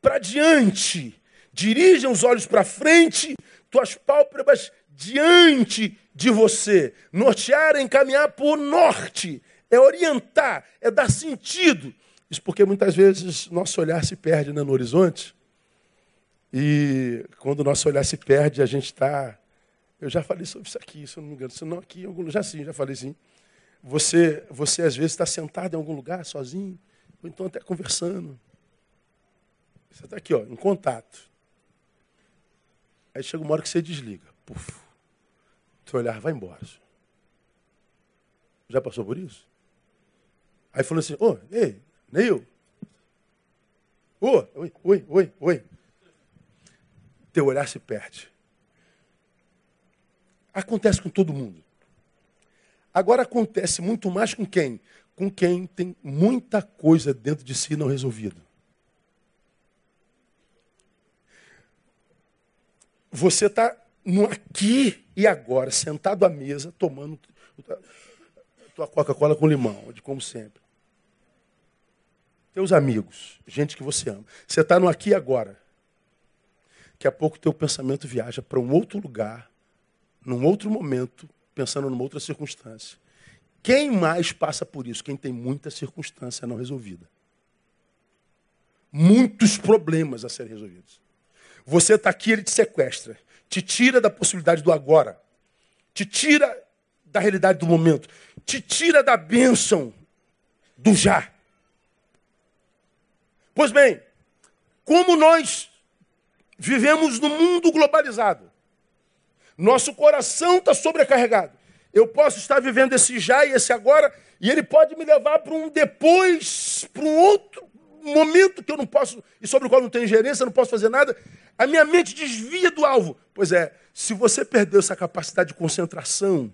para diante. Dirijam os olhos para frente, tuas pálpebras diante de você. Nortear é encaminhar por norte, é orientar, é dar sentido. Isso porque muitas vezes nosso olhar se perde né, no horizonte. E quando o nosso olhar se perde, a gente está. Eu já falei sobre isso aqui, se eu não me engano. Se não aqui, em algum lugar, sim, já falei sim. Você, você às vezes está sentado em algum lugar sozinho, ou então até conversando. Você está aqui, ó, em contato. Aí chega uma hora que você desliga. Puf. Seu olhar vai embora. Já passou por isso? Aí falou assim, ô, oh, ei, Neil. Ô, oh, oi, oi, oi, oi. Teu olhar se perde. Acontece com todo mundo. Agora acontece muito mais com quem? Com quem tem muita coisa dentro de si não resolvida. Você está no aqui e agora, sentado à mesa, tomando tua Coca-Cola com limão, de como sempre. Teus amigos, gente que você ama. Você está no aqui e agora. Daqui a pouco teu pensamento viaja para um outro lugar, num outro momento, pensando numa outra circunstância. Quem mais passa por isso? Quem tem muita circunstância não resolvida. Muitos problemas a serem resolvidos. Você está aqui, ele te sequestra, te tira da possibilidade do agora, te tira da realidade do momento, te tira da bênção do já. Pois bem, como nós vivemos no mundo globalizado, nosso coração está sobrecarregado. Eu posso estar vivendo esse já e esse agora, e ele pode me levar para um depois, para um outro momento que eu não posso, e sobre o qual não tenho gerência, não posso fazer nada, a minha mente desvia do alvo. Pois é, se você perdeu essa capacidade de concentração,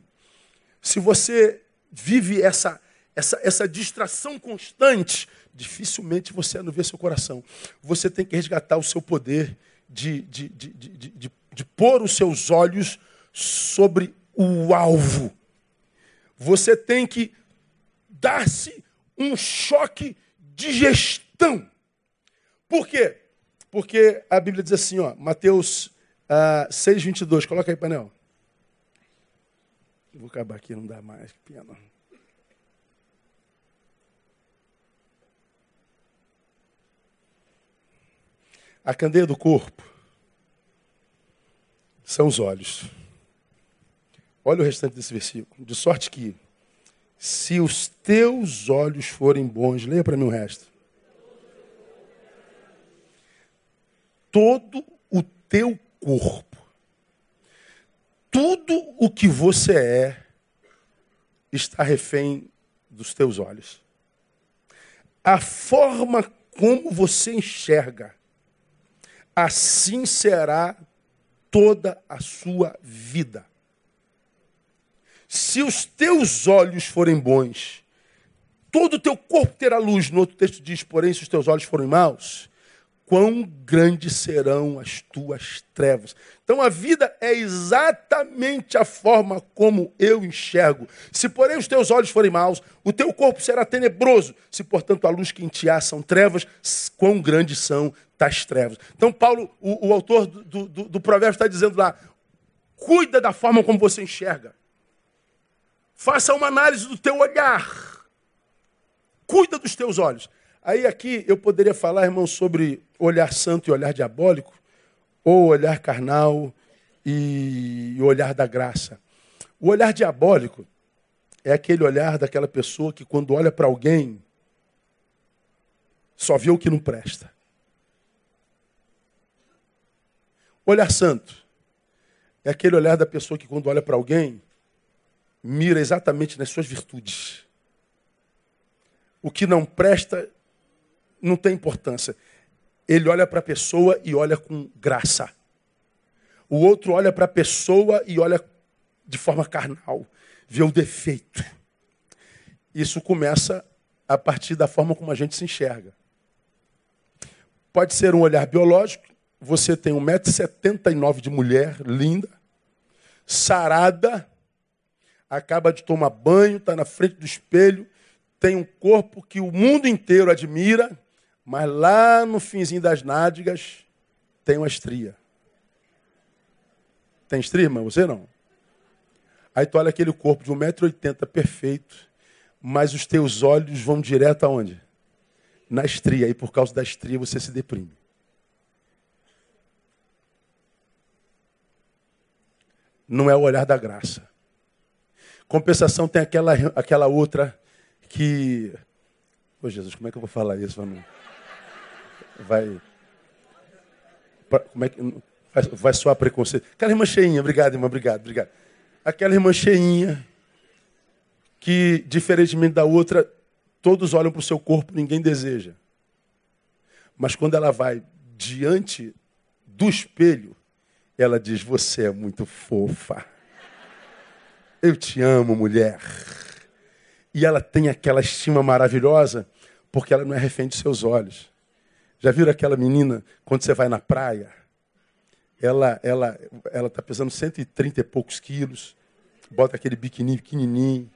se você vive essa, essa, essa distração constante, dificilmente você não vê seu coração. Você tem que resgatar o seu poder de, de, de, de, de, de, pôr os seus olhos sobre o alvo. Você tem que dar-se um choque de gestão. Por quê? Porque a Bíblia diz assim, ó, Mateus uh, 6, 22. Coloca aí, painel. Vou acabar aqui, não dá mais. Que pena. A candeia do corpo são os olhos. Olha o restante desse versículo. De sorte que, se os teus olhos forem bons, leia para mim o resto. Todo o teu corpo, tudo o que você é, está refém dos teus olhos. A forma como você enxerga assim será toda a sua vida. Se os teus olhos forem bons, todo o teu corpo terá luz. No outro texto diz, porém, se os teus olhos forem maus, quão grandes serão as tuas trevas. Então a vida é exatamente a forma como eu enxergo. Se porém os teus olhos forem maus, o teu corpo será tenebroso. Se portanto a luz que em ti há são trevas, quão grandes são tais trevas. Então Paulo, o, o autor do, do, do provérbio está dizendo lá, cuida da forma como você enxerga. Faça uma análise do teu olhar. Cuida dos teus olhos. Aí aqui eu poderia falar, irmão, sobre olhar santo e olhar diabólico, ou olhar carnal e olhar da graça. O olhar diabólico é aquele olhar daquela pessoa que quando olha para alguém só vê o que não presta. Olhar santo é aquele olhar da pessoa que quando olha para alguém mira exatamente nas suas virtudes. O que não presta não tem importância. Ele olha para a pessoa e olha com graça. O outro olha para a pessoa e olha de forma carnal, vê o defeito. Isso começa a partir da forma como a gente se enxerga. Pode ser um olhar biológico. Você tem 1,79m de mulher, linda, sarada, acaba de tomar banho, está na frente do espelho, tem um corpo que o mundo inteiro admira, mas lá no finzinho das nádegas tem uma estria. Tem estria, irmão? Você não. Aí tu olha aquele corpo de 1,80m perfeito, mas os teus olhos vão direto aonde? Na estria. E por causa da estria você se deprime. Não é o olhar da graça. Compensação tem aquela, aquela outra que. Ô Jesus, como é que eu vou falar isso? Vai. Como é que. Vai, soar preconceito. Aquela irmã cheinha, obrigado, irmã, obrigado, obrigado. Aquela irmã cheinha, que, diferentemente da outra, todos olham para o seu corpo, ninguém deseja. Mas quando ela vai diante do espelho, ela diz: Você é muito fofa. Eu te amo, mulher. E ela tem aquela estima maravilhosa, porque ela não é refém de seus olhos. Já viram aquela menina quando você vai na praia? Ela ela ela está pesando 130 e poucos quilos, bota aquele biquininho pequenininho,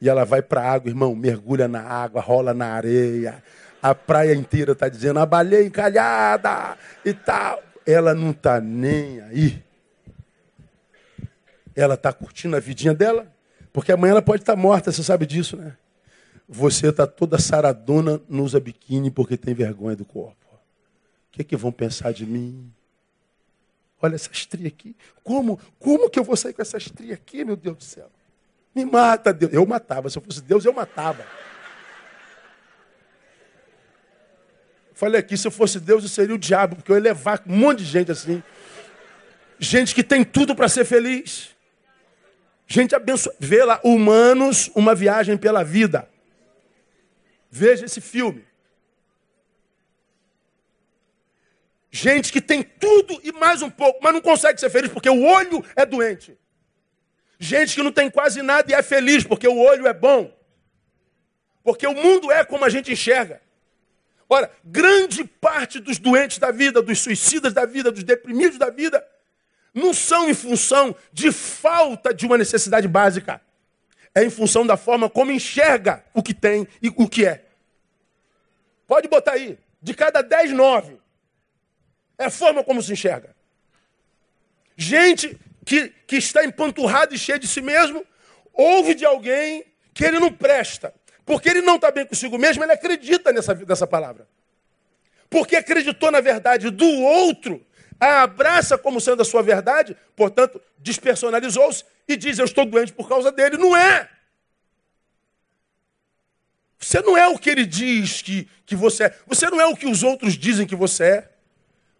e ela vai para a água, irmão, mergulha na água, rola na areia. A praia inteira está dizendo a baleia encalhada e tal. Ela não está nem aí. Ela está curtindo a vidinha dela, porque amanhã ela pode estar tá morta, você sabe disso, né? Você está toda saradona, não usa biquíni porque tem vergonha do corpo. O que, é que vão pensar de mim? Olha essa estria aqui. Como? Como que eu vou sair com essa estria aqui, meu Deus do céu? Me mata, Deus. Eu matava. Se eu fosse Deus, eu matava. Falei aqui, se eu fosse Deus, eu seria o diabo, porque eu ia levar um monte de gente assim. Gente que tem tudo para ser feliz. Gente abençoada. Vê lá, humanos, uma viagem pela vida. Veja esse filme. Gente que tem tudo e mais um pouco, mas não consegue ser feliz porque o olho é doente. Gente que não tem quase nada e é feliz porque o olho é bom. Porque o mundo é como a gente enxerga. Ora, grande parte dos doentes da vida, dos suicidas da vida, dos deprimidos da vida, não são em função de falta de uma necessidade básica é em função da forma como enxerga o que tem e o que é. Pode botar aí. De cada dez, nove. É a forma como se enxerga. Gente que, que está empanturrada e cheia de si mesmo, ouve de alguém que ele não presta. Porque ele não está bem consigo mesmo, ele acredita nessa, nessa palavra. Porque acreditou na verdade do outro, a abraça como sendo a sua verdade, portanto, despersonalizou-se e diz: Eu estou doente por causa dele. Não é. Você não é o que ele diz que, que você é. Você não é o que os outros dizem que você é.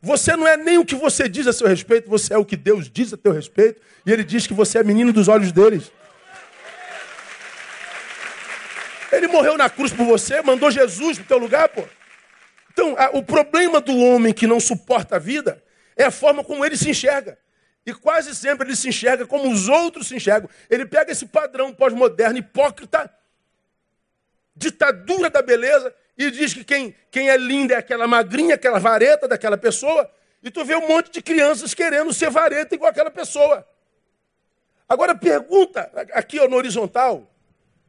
Você não é nem o que você diz a seu respeito, você é o que Deus diz a teu respeito. E ele diz que você é menino dos olhos deles. Ele morreu na cruz por você, mandou Jesus para o teu lugar, pô. Então, a, o problema do homem que não suporta a vida é a forma como ele se enxerga. E quase sempre ele se enxerga como os outros se enxergam. Ele pega esse padrão pós-moderno, hipócrita, ditadura da beleza, e diz que quem, quem é linda é aquela magrinha, aquela vareta daquela pessoa, e tu vê um monte de crianças querendo ser vareta igual aquela pessoa. Agora pergunta, aqui ó, no horizontal,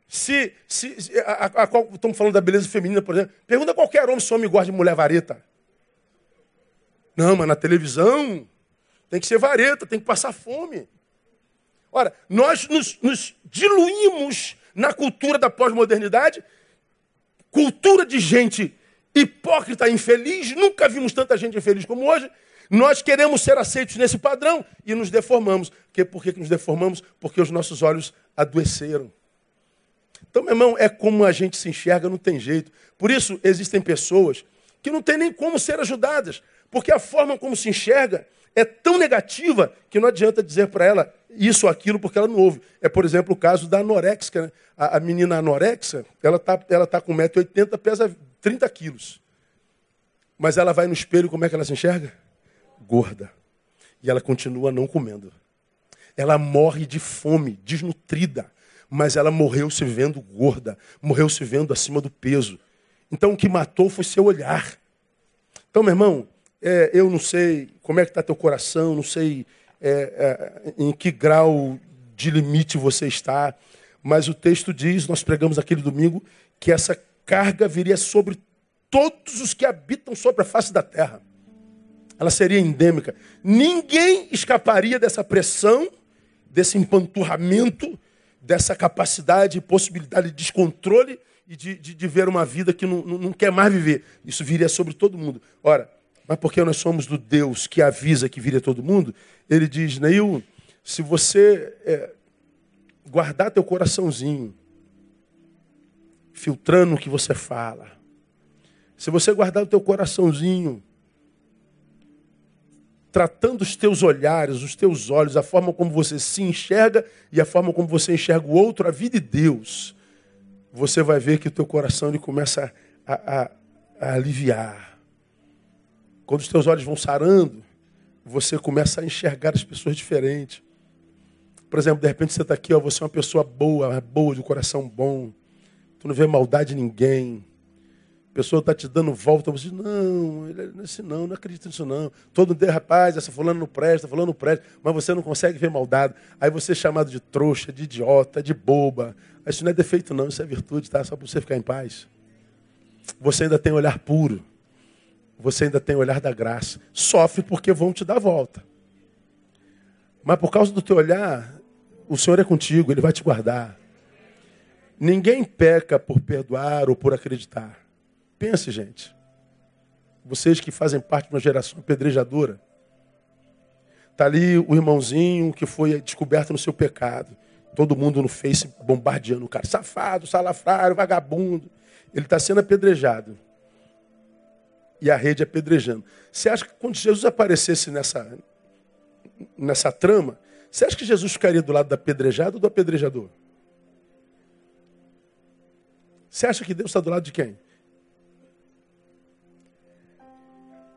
se, se, a, a, a, estamos falando da beleza feminina, por exemplo, pergunta a qualquer homem se homem gosta de mulher vareta. Não, mas na televisão tem que ser vareta, tem que passar fome. Ora, nós nos, nos diluímos na cultura da pós-modernidade, cultura de gente hipócrita, infeliz, nunca vimos tanta gente infeliz como hoje. Nós queremos ser aceitos nesse padrão e nos deformamos. Que, por que nos deformamos? Porque os nossos olhos adoeceram. Então, meu irmão, é como a gente se enxerga, não tem jeito. Por isso, existem pessoas que não tem nem como ser ajudadas, porque a forma como se enxerga é tão negativa que não adianta dizer para ela isso ou aquilo, porque ela não ouve. É, por exemplo, o caso da anorexia. Né? A, a, menina anorexa, ela está ela tá com 1,80m, pesa 30 quilos. Mas ela vai no espelho, como é que ela se enxerga? Gorda. E ela continua não comendo. Ela morre de fome, desnutrida. Mas ela morreu se vendo gorda, morreu se vendo acima do peso. Então o que matou foi seu olhar. Então, meu irmão, é, eu não sei como é que está teu coração, não sei é, é, em que grau de limite você está, mas o texto diz, nós pregamos aquele domingo, que essa carga viria sobre todos os que habitam sobre a face da terra. Ela seria endêmica. Ninguém escaparia dessa pressão, desse empanturramento, dessa capacidade e possibilidade de descontrole e de, de, de ver uma vida que não, não, não quer mais viver. Isso viria sobre todo mundo. Ora, mas porque nós somos do Deus que avisa que viria todo mundo, ele diz, Neil, se você é, guardar teu coraçãozinho, filtrando o que você fala, se você guardar o teu coraçãozinho, tratando os teus olhares, os teus olhos, a forma como você se enxerga e a forma como você enxerga o outro, a vida de Deus, você vai ver que o teu coração ele começa a, a, a aliviar. Quando os teus olhos vão sarando, você começa a enxergar as pessoas diferentes. Por exemplo, de repente você está aqui, ó, você é uma pessoa boa, boa, de coração bom. Tu não vê maldade em ninguém. A pessoa está te dando volta, você diz, não, ele é assim não, não acredito nisso não. Todo dia, rapaz, essa fulano não presta, fulano não presta, mas você não consegue ver maldade. Aí você é chamado de trouxa, de idiota, de boba. Isso não é defeito não, isso é virtude, tá? Só para você ficar em paz. Você ainda tem olhar puro você ainda tem o olhar da graça. Sofre porque vão te dar volta. Mas por causa do teu olhar, o Senhor é contigo, Ele vai te guardar. Ninguém peca por perdoar ou por acreditar. Pense, gente. Vocês que fazem parte de uma geração apedrejadora. Está ali o irmãozinho que foi descoberto no seu pecado. Todo mundo no Face bombardeando o cara. Safado, salafrário, vagabundo. Ele está sendo apedrejado e a rede apedrejando. Você acha que quando Jesus aparecesse nessa, nessa trama, você acha que Jesus ficaria do lado da apedrejada ou do apedrejador? Você acha que Deus está do lado de quem?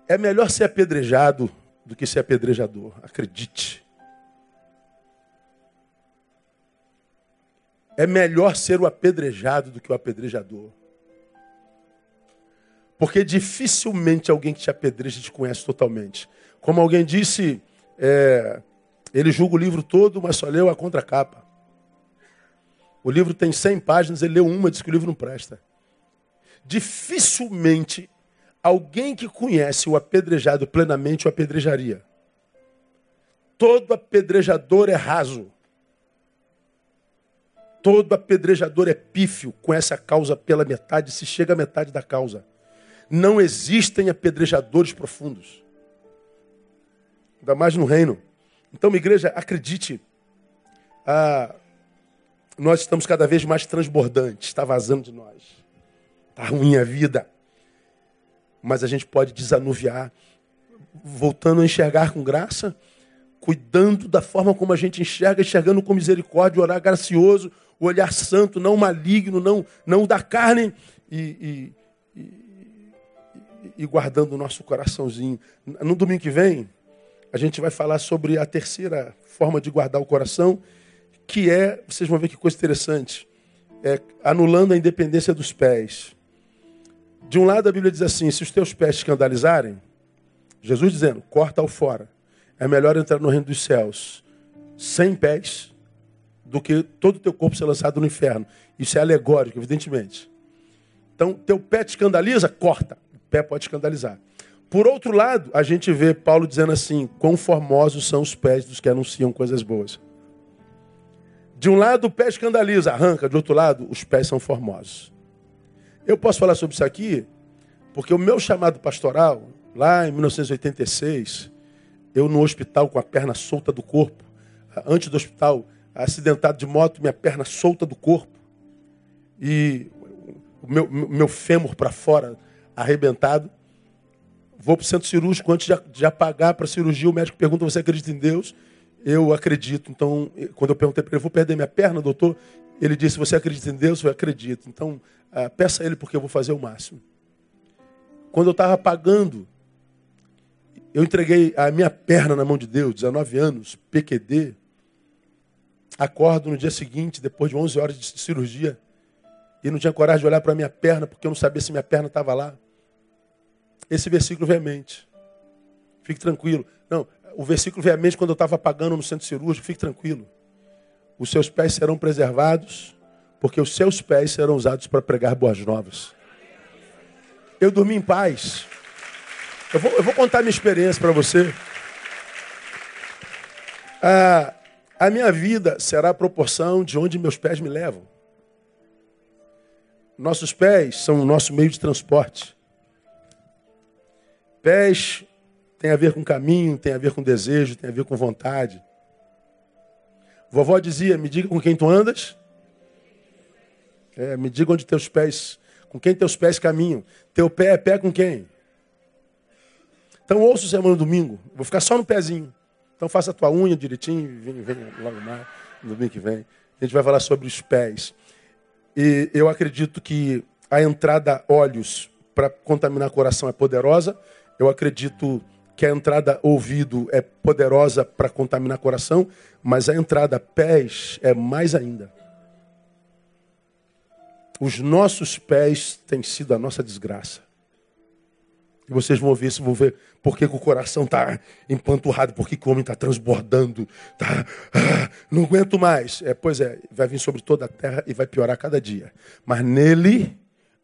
É melhor ser apedrejado do que ser apedrejador, acredite. É melhor ser o apedrejado do que o apedrejador. Porque dificilmente alguém que te apedreja te conhece totalmente. Como alguém disse, é, ele julga o livro todo, mas só leu a contracapa. O livro tem 100 páginas, ele leu uma, diz que o livro não presta. Dificilmente alguém que conhece o apedrejado plenamente o apedrejaria. Todo apedrejador é raso. Todo apedrejador é pífio, conhece a causa pela metade, se chega à metade da causa não existem apedrejadores profundos. Ainda mais no reino. Então, minha igreja, acredite, ah, nós estamos cada vez mais transbordantes, está vazando de nós. Está ruim a vida. Mas a gente pode desanuviar, voltando a enxergar com graça, cuidando da forma como a gente enxerga, enxergando com misericórdia, o olhar gracioso, o olhar santo, não maligno, não, não da carne. E, e, e e guardando o nosso coraçãozinho. No domingo que vem, a gente vai falar sobre a terceira forma de guardar o coração, que é, vocês vão ver que coisa interessante, é anulando a independência dos pés. De um lado a Bíblia diz assim: se os teus pés escandalizarem, Jesus dizendo, corta-o fora. É melhor entrar no reino dos céus sem pés do que todo o teu corpo ser lançado no inferno. Isso é alegórico, evidentemente. Então, teu pé te escandaliza? Corta. Pé pode escandalizar. Por outro lado, a gente vê Paulo dizendo assim: quão formosos são os pés dos que anunciam coisas boas. De um lado, o pé escandaliza, arranca. De outro lado, os pés são formosos. Eu posso falar sobre isso aqui, porque o meu chamado pastoral, lá em 1986, eu no hospital com a perna solta do corpo, antes do hospital, acidentado de moto, minha perna solta do corpo, e o meu, meu fêmur para fora, arrebentado. Vou para o centro cirúrgico, antes de, apagar para a cirurgia, o médico pergunta: Você acredita em Deus? Eu acredito. Então, quando eu perguntei para ele: Vou perder minha perna, doutor? Ele disse: Você acredita em Deus? Eu acredito. Então, ah, peça a ele porque eu vou fazer o máximo. Quando eu estava pagando, eu entreguei a minha perna na mão de Deus, 19 anos, PQD. Acordo no dia seguinte, depois de 11 horas de cirurgia, e não tinha coragem de olhar para a minha perna, porque eu não sabia se minha perna estava lá. Esse versículo vem à mente. Fique tranquilo. Não, o versículo vem à mente quando eu estava pagando no centro cirúrgico. Fique tranquilo. Os seus pés serão preservados, porque os seus pés serão usados para pregar boas novas. Eu dormi em paz. Eu vou, eu vou contar minha experiência para você. A minha vida será a proporção de onde meus pés me levam. Nossos pés são o nosso meio de transporte. Pés tem a ver com caminho, tem a ver com desejo, tem a ver com vontade. Vovó dizia: Me diga com quem tu andas. É, me diga onde teus pés, com quem teus pés caminham. Teu pé é pé com quem? Então ouça o semana domingo. Vou ficar só no pezinho. Então faça a tua unha direitinho, vem, vem logo mais, no domingo que vem. A gente vai falar sobre os pés. E eu acredito que a entrada olhos para contaminar o coração é poderosa. Eu acredito que a entrada ouvido é poderosa para contaminar coração, mas a entrada pés é mais ainda. Os nossos pés têm sido a nossa desgraça. E vocês vão ver vão ver por que, o coração está empanturrado, por que, o homem está transbordando. Tá, ah, não aguento mais. É, pois é, vai vir sobre toda a terra e vai piorar cada dia. Mas nele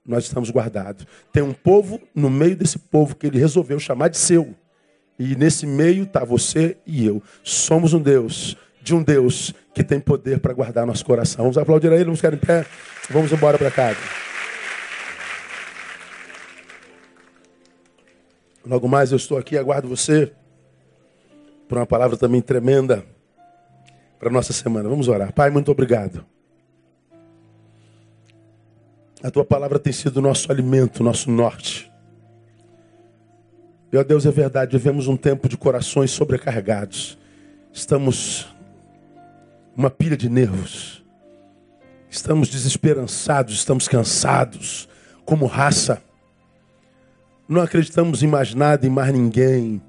nós estamos guardados. Tem um povo no meio desse povo que ele resolveu chamar de seu. E nesse meio está você e eu. Somos um Deus, de um Deus que tem poder para guardar nosso coração. Vamos aplaudir a ele, vamos ficar em pé, vamos embora para casa. Logo mais eu estou aqui, aguardo você por uma palavra também tremenda para nossa semana. Vamos orar. Pai, muito obrigado. A tua palavra tem sido nosso alimento, nosso norte. Meu Deus, é verdade, vivemos um tempo de corações sobrecarregados. Estamos uma pilha de nervos. Estamos desesperançados, estamos cansados como raça. Não acreditamos em mais nada, em mais ninguém.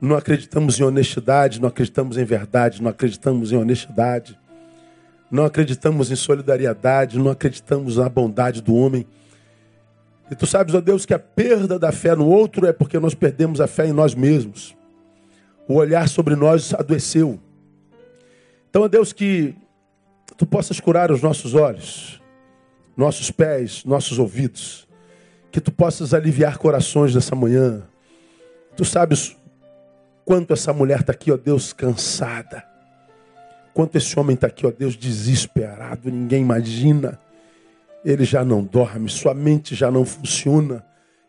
Não acreditamos em honestidade, não acreditamos em verdade, não acreditamos em honestidade. Não acreditamos em solidariedade, não acreditamos na bondade do homem. E tu sabes, ó Deus, que a perda da fé no outro é porque nós perdemos a fé em nós mesmos. O olhar sobre nós adoeceu. Então, ó Deus, que tu possas curar os nossos olhos, nossos pés, nossos ouvidos que tu possas aliviar corações nessa manhã. Tu sabes quanto essa mulher está aqui, ó Deus, cansada. Quanto esse homem está aqui, ó Deus, desesperado. Ninguém imagina. Ele já não dorme, sua mente já não funciona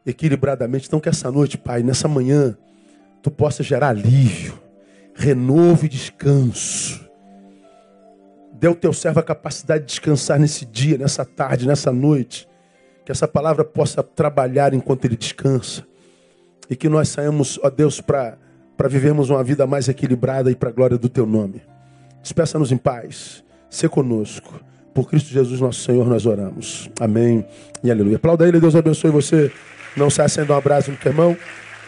equilibradamente. Então, que essa noite, Pai, nessa manhã, tu possa gerar alívio, renovo e descanso. Dê ao teu servo a capacidade de descansar nesse dia, nessa tarde, nessa noite que essa palavra possa trabalhar enquanto ele descansa. E que nós saímos, ó Deus, para vivermos uma vida mais equilibrada e para a glória do teu nome. Despeça-nos em paz. Se conosco. Por Cristo Jesus, nosso Senhor, nós oramos. Amém e aleluia. Aplauda ele, Deus abençoe você. Não se acenda um abraço no teu irmão.